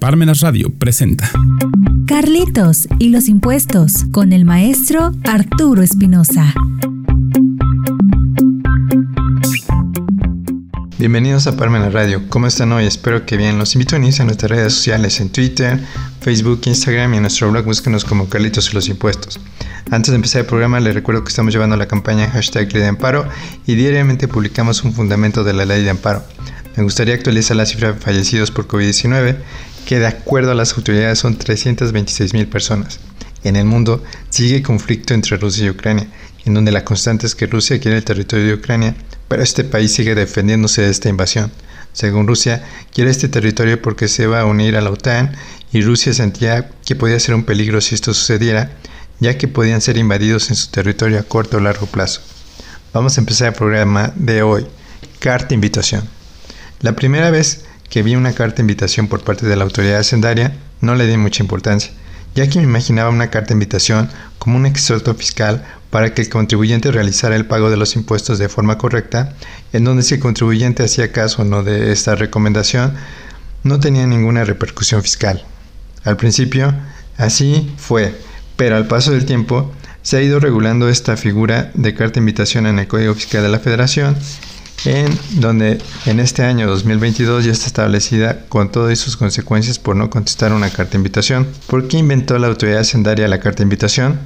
Parmenas Radio presenta Carlitos y los impuestos con el maestro Arturo Espinosa. Bienvenidos a Parmenas Radio. ¿Cómo están hoy? Espero que bien. Los invito a unirse a nuestras redes sociales en Twitter, Facebook, Instagram y en nuestro blog búsquenos como Carlitos y los impuestos. Antes de empezar el programa les recuerdo que estamos llevando la campaña hashtag Ley de Amparo y diariamente publicamos un fundamento de la Ley de Amparo. Me gustaría actualizar la cifra de fallecidos por COVID-19 que de acuerdo a las autoridades son 326 mil personas. En el mundo sigue conflicto entre Rusia y Ucrania, en donde la constante es que Rusia quiere el territorio de Ucrania, pero este país sigue defendiéndose de esta invasión. Según Rusia, quiere este territorio porque se va a unir a la OTAN y Rusia sentía que podía ser un peligro si esto sucediera, ya que podían ser invadidos en su territorio a corto o largo plazo. Vamos a empezar el programa de hoy. Carta invitación. La primera vez que vi una carta de invitación por parte de la autoridad hacendaria, no le di mucha importancia, ya que me imaginaba una carta de invitación como un exhorto fiscal para que el contribuyente realizara el pago de los impuestos de forma correcta, en donde si el contribuyente hacía caso o no de esta recomendación, no tenía ninguna repercusión fiscal. Al principio, así fue, pero al paso del tiempo, se ha ido regulando esta figura de carta de invitación en el Código Fiscal de la Federación en donde en este año 2022 ya está establecida con todas sus consecuencias por no contestar una carta de invitación. ¿Por qué inventó la autoridad hacendaria la carta de invitación?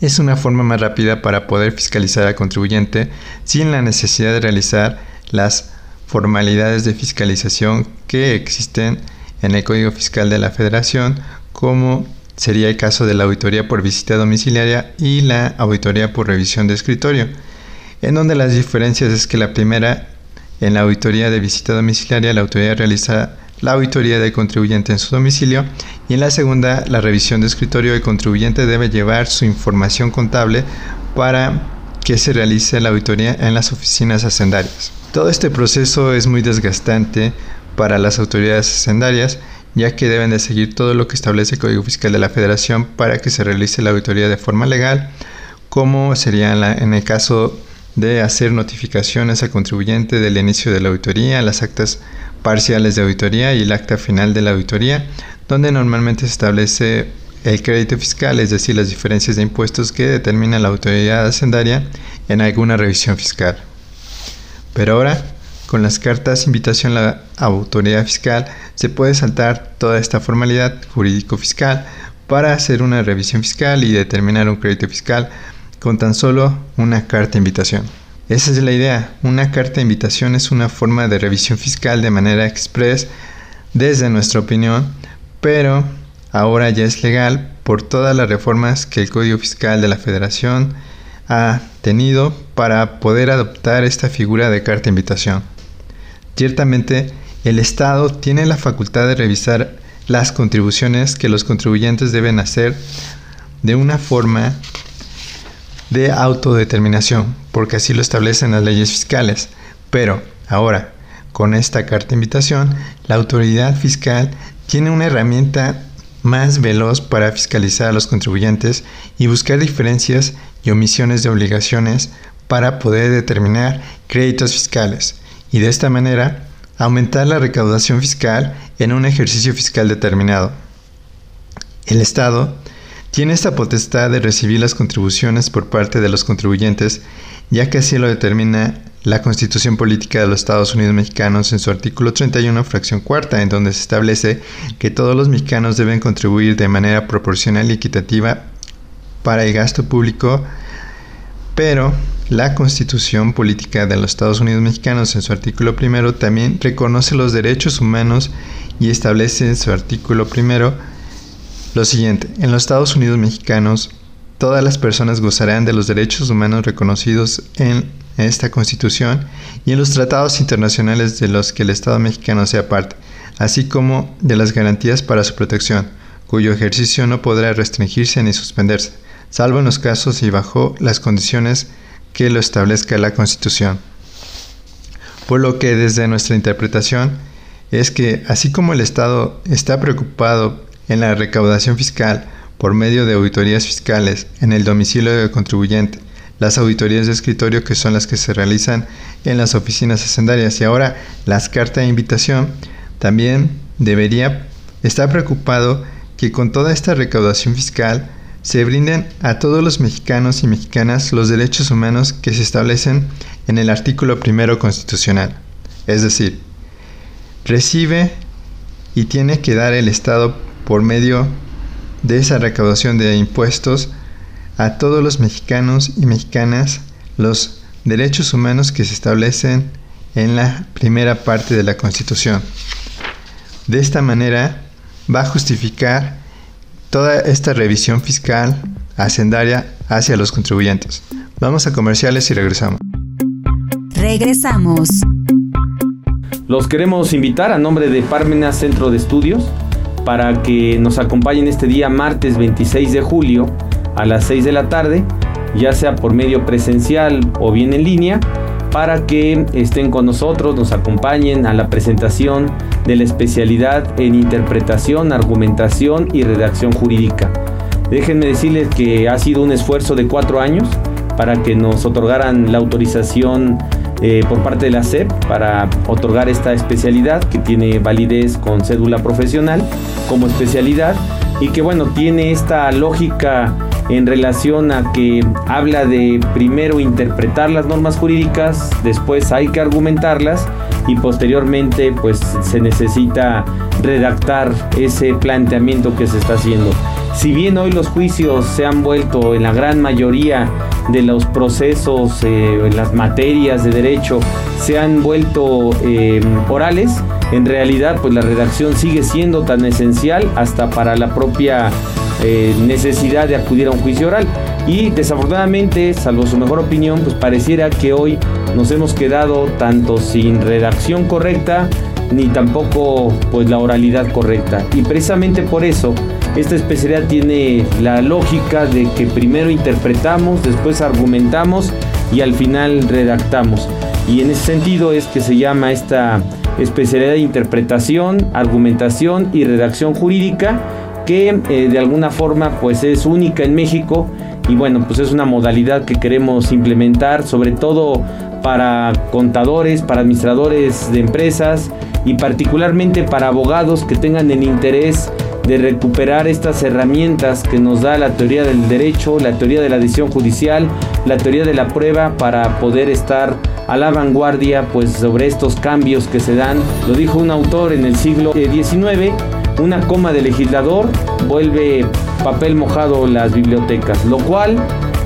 Es una forma más rápida para poder fiscalizar al contribuyente sin la necesidad de realizar las formalidades de fiscalización que existen en el Código Fiscal de la Federación, como sería el caso de la auditoría por visita domiciliaria y la auditoría por revisión de escritorio en donde las diferencias es que la primera, en la auditoría de visita domiciliaria, la autoridad realiza la auditoría del contribuyente en su domicilio y en la segunda, la revisión de escritorio, el contribuyente debe llevar su información contable para que se realice la auditoría en las oficinas hacendarias. Todo este proceso es muy desgastante para las autoridades hacendarias, ya que deben de seguir todo lo que establece el Código Fiscal de la Federación para que se realice la auditoría de forma legal, como sería en el caso de hacer notificaciones al contribuyente del inicio de la auditoría, las actas parciales de auditoría y el acta final de la auditoría, donde normalmente se establece el crédito fiscal, es decir, las diferencias de impuestos que determina la autoridad hacendaria en alguna revisión fiscal. Pero ahora, con las cartas invitación a la autoridad fiscal, se puede saltar toda esta formalidad jurídico-fiscal para hacer una revisión fiscal y determinar un crédito fiscal con tan solo una carta de invitación. Esa es la idea. Una carta de invitación es una forma de revisión fiscal de manera express desde nuestra opinión, pero ahora ya es legal por todas las reformas que el Código Fiscal de la Federación ha tenido para poder adoptar esta figura de carta de invitación. Ciertamente, el Estado tiene la facultad de revisar las contribuciones que los contribuyentes deben hacer de una forma de autodeterminación, porque así lo establecen las leyes fiscales. Pero ahora, con esta carta de invitación, la autoridad fiscal tiene una herramienta más veloz para fiscalizar a los contribuyentes y buscar diferencias y omisiones de obligaciones para poder determinar créditos fiscales y de esta manera aumentar la recaudación fiscal en un ejercicio fiscal determinado. El Estado tiene esta potestad de recibir las contribuciones por parte de los contribuyentes, ya que así lo determina la Constitución Política de los Estados Unidos Mexicanos en su artículo 31, fracción cuarta, en donde se establece que todos los mexicanos deben contribuir de manera proporcional y equitativa para el gasto público, pero la Constitución Política de los Estados Unidos Mexicanos en su artículo primero también reconoce los derechos humanos y establece en su artículo primero lo siguiente, en los Estados Unidos mexicanos, todas las personas gozarán de los derechos humanos reconocidos en esta Constitución y en los tratados internacionales de los que el Estado mexicano sea parte, así como de las garantías para su protección, cuyo ejercicio no podrá restringirse ni suspenderse, salvo en los casos y bajo las condiciones que lo establezca la Constitución. Por lo que desde nuestra interpretación es que así como el Estado está preocupado en la recaudación fiscal por medio de auditorías fiscales en el domicilio del contribuyente, las auditorías de escritorio que son las que se realizan en las oficinas hacendarias y ahora las cartas de invitación también debería está preocupado que con toda esta recaudación fiscal se brinden a todos los mexicanos y mexicanas los derechos humanos que se establecen en el artículo primero constitucional. Es decir, recibe y tiene que dar el Estado por medio de esa recaudación de impuestos a todos los mexicanos y mexicanas los derechos humanos que se establecen en la primera parte de la Constitución. De esta manera va a justificar toda esta revisión fiscal hacendaria hacia los contribuyentes. Vamos a comerciales y regresamos. Regresamos. Los queremos invitar a nombre de Parmenas Centro de Estudios para que nos acompañen este día martes 26 de julio a las 6 de la tarde, ya sea por medio presencial o bien en línea, para que estén con nosotros, nos acompañen a la presentación de la especialidad en interpretación, argumentación y redacción jurídica. Déjenme decirles que ha sido un esfuerzo de cuatro años para que nos otorgaran la autorización eh, por parte de la SEP para otorgar esta especialidad que tiene validez con cédula profesional como especialidad y que bueno tiene esta lógica en relación a que habla de primero interpretar las normas jurídicas, después hay que argumentarlas y posteriormente pues se necesita redactar ese planteamiento que se está haciendo. Si bien hoy los juicios se han vuelto en la gran mayoría de los procesos, eh, las materias de derecho, se han vuelto eh, orales, en realidad pues la redacción sigue siendo tan esencial hasta para la propia eh, necesidad de acudir a un juicio oral. Y desafortunadamente, salvo su mejor opinión, pues pareciera que hoy nos hemos quedado tanto sin redacción correcta, ni tampoco pues la oralidad correcta. Y precisamente por eso esta especialidad tiene la lógica de que primero interpretamos, después argumentamos y al final redactamos. Y en ese sentido es que se llama esta especialidad de interpretación, argumentación y redacción jurídica que eh, de alguna forma pues es única en México y bueno pues es una modalidad que queremos implementar sobre todo para contadores, para administradores de empresas y particularmente para abogados que tengan el interés de recuperar estas herramientas que nos da la teoría del derecho, la teoría de la decisión judicial, la teoría de la prueba para poder estar a la vanguardia pues sobre estos cambios que se dan. Lo dijo un autor en el siglo XIX, una coma de legislador vuelve papel mojado las bibliotecas, lo cual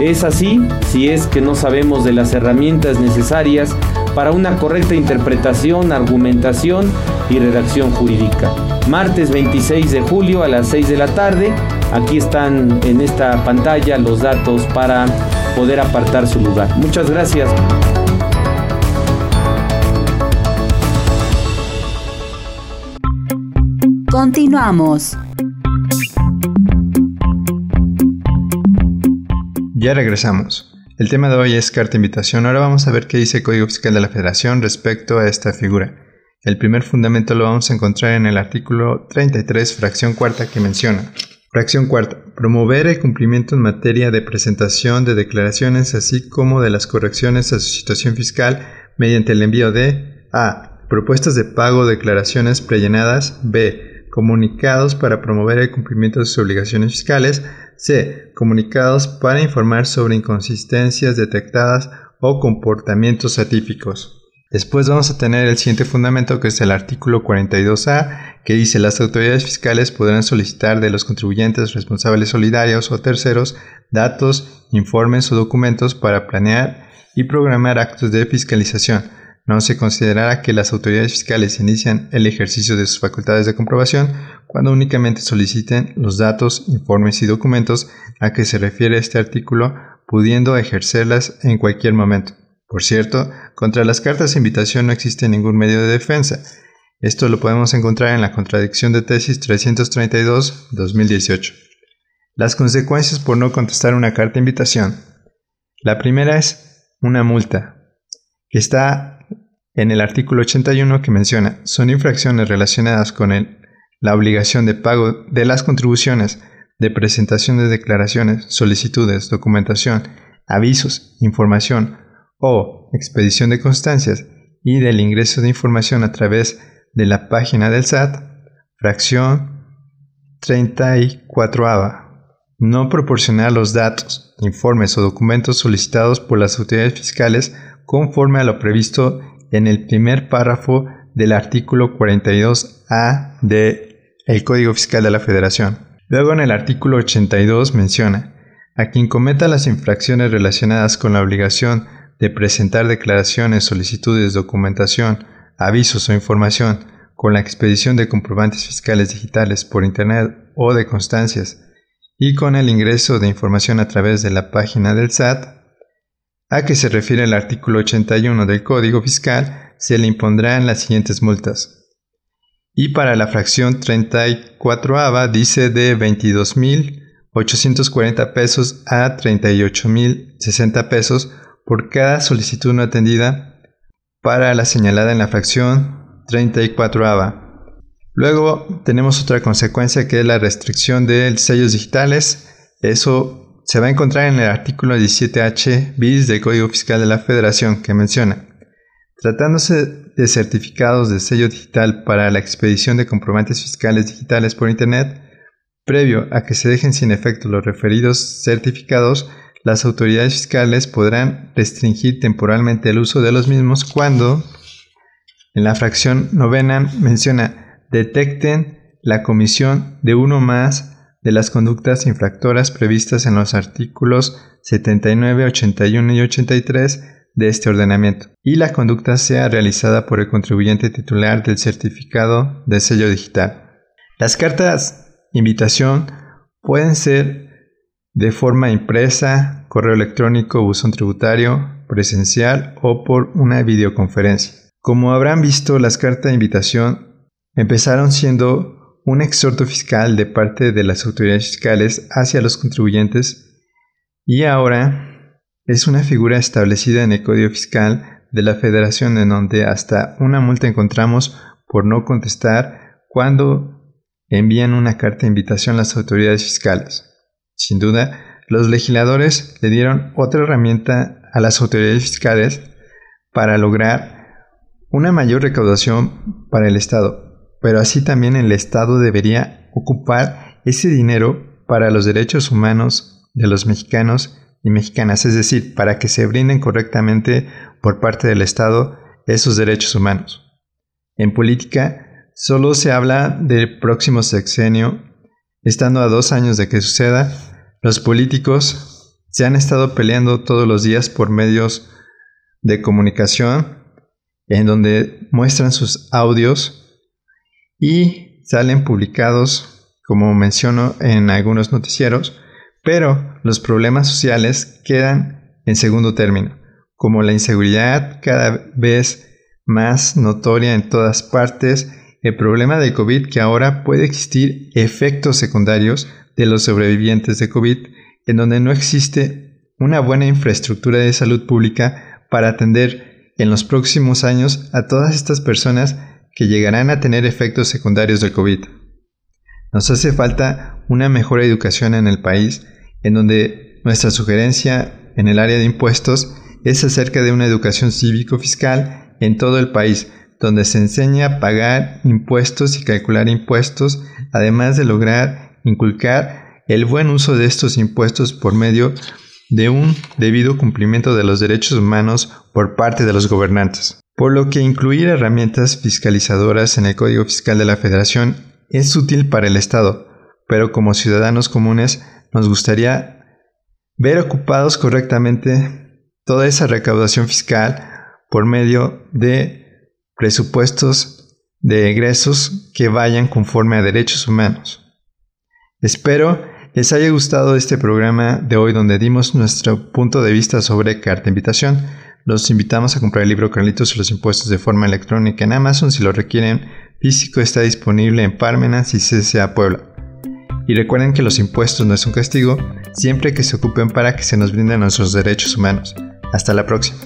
es así si es que no sabemos de las herramientas necesarias para una correcta interpretación, argumentación y redacción jurídica. Martes 26 de julio a las 6 de la tarde. Aquí están en esta pantalla los datos para poder apartar su lugar. Muchas gracias. Continuamos. Ya regresamos. El tema de hoy es carta invitación. Ahora vamos a ver qué dice el Código Fiscal de la Federación respecto a esta figura. El primer fundamento lo vamos a encontrar en el artículo 33, fracción cuarta, que menciona. Fracción cuarta. Promover el cumplimiento en materia de presentación de declaraciones, así como de las correcciones a su situación fiscal mediante el envío de A. Propuestas de pago o declaraciones prellenadas. B. Comunicados para promover el cumplimiento de sus obligaciones fiscales. C. Comunicados para informar sobre inconsistencias detectadas o comportamientos atípicos. Después vamos a tener el siguiente fundamento que es el artículo 42A que dice las autoridades fiscales podrán solicitar de los contribuyentes responsables solidarios o terceros datos, informes o documentos para planear y programar actos de fiscalización. No se considerará que las autoridades fiscales inician el ejercicio de sus facultades de comprobación cuando únicamente soliciten los datos, informes y documentos a que se refiere este artículo, pudiendo ejercerlas en cualquier momento. Por cierto, contra las cartas de invitación no existe ningún medio de defensa. Esto lo podemos encontrar en la contradicción de tesis 332-2018. Las consecuencias por no contestar una carta de invitación. La primera es una multa, que está en el artículo 81 que menciona, son infracciones relacionadas con la obligación de pago de las contribuciones, de presentación de declaraciones, solicitudes, documentación, avisos, información o expedición de constancias y del ingreso de información a través de la página del SAT, fracción 34A. No proporcionar los datos, informes o documentos solicitados por las autoridades fiscales conforme a lo previsto en el primer párrafo del artículo 42A del Código Fiscal de la Federación. Luego en el artículo 82 menciona, a quien cometa las infracciones relacionadas con la obligación de presentar declaraciones, solicitudes, documentación, avisos o información con la expedición de comprobantes fiscales digitales por Internet o de constancias y con el ingreso de información a través de la página del SAT, a que se refiere el artículo 81 del Código Fiscal, se le impondrán las siguientes multas. Y para la fracción 34 ABA dice de 22.840 pesos a 38.060 pesos por cada solicitud no atendida para la señalada en la fracción 34 ABA. Luego tenemos otra consecuencia que es la restricción de sellos digitales. Eso se va a encontrar en el artículo 17H bis del Código Fiscal de la Federación que menciona. Tratándose de certificados de sello digital para la expedición de comprobantes fiscales digitales por Internet, previo a que se dejen sin efecto los referidos certificados, las autoridades fiscales podrán restringir temporalmente el uso de los mismos cuando, en la fracción novena, menciona detecten la comisión de uno más de las conductas infractoras previstas en los artículos 79, 81 y 83 de este ordenamiento y la conducta sea realizada por el contribuyente titular del certificado de sello digital. Las cartas invitación pueden ser de forma impresa, correo electrónico, buzón tributario, presencial o por una videoconferencia. Como habrán visto, las cartas de invitación empezaron siendo un exhorto fiscal de parte de las autoridades fiscales hacia los contribuyentes y ahora es una figura establecida en el Código Fiscal de la Federación en donde hasta una multa encontramos por no contestar cuando envían una carta de invitación a las autoridades fiscales. Sin duda, los legisladores le dieron otra herramienta a las autoridades fiscales para lograr una mayor recaudación para el Estado, pero así también el Estado debería ocupar ese dinero para los derechos humanos de los mexicanos y mexicanas, es decir, para que se brinden correctamente por parte del Estado esos derechos humanos. En política, solo se habla del próximo sexenio, estando a dos años de que suceda, los políticos se han estado peleando todos los días por medios de comunicación, en donde muestran sus audios y salen publicados, como menciono en algunos noticieros, pero los problemas sociales quedan en segundo término, como la inseguridad cada vez más notoria en todas partes, el problema de COVID que ahora puede existir efectos secundarios de los sobrevivientes de COVID, en donde no existe una buena infraestructura de salud pública para atender en los próximos años a todas estas personas que llegarán a tener efectos secundarios del COVID. Nos hace falta una mejor educación en el país en donde nuestra sugerencia en el área de impuestos es acerca de una educación cívico-fiscal en todo el país, donde se enseña a pagar impuestos y calcular impuestos, además de lograr inculcar el buen uso de estos impuestos por medio de un debido cumplimiento de los derechos humanos por parte de los gobernantes. Por lo que incluir herramientas fiscalizadoras en el Código Fiscal de la Federación es útil para el Estado, pero como ciudadanos comunes nos gustaría ver ocupados correctamente toda esa recaudación fiscal por medio de presupuestos de egresos que vayan conforme a derechos humanos. Espero les haya gustado este programa de hoy donde dimos nuestro punto de vista sobre carta invitación. Los invitamos a comprar el libro Carlitos y los impuestos de forma electrónica en Amazon. Si lo requieren físico está disponible en Parmenas y CCA Puebla. Y recuerden que los impuestos no es un castigo, siempre que se ocupen para que se nos brinden nuestros derechos humanos. Hasta la próxima.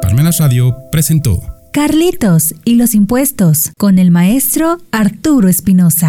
Parmenas Radio presentó Carlitos y los impuestos con el maestro Arturo Espinosa.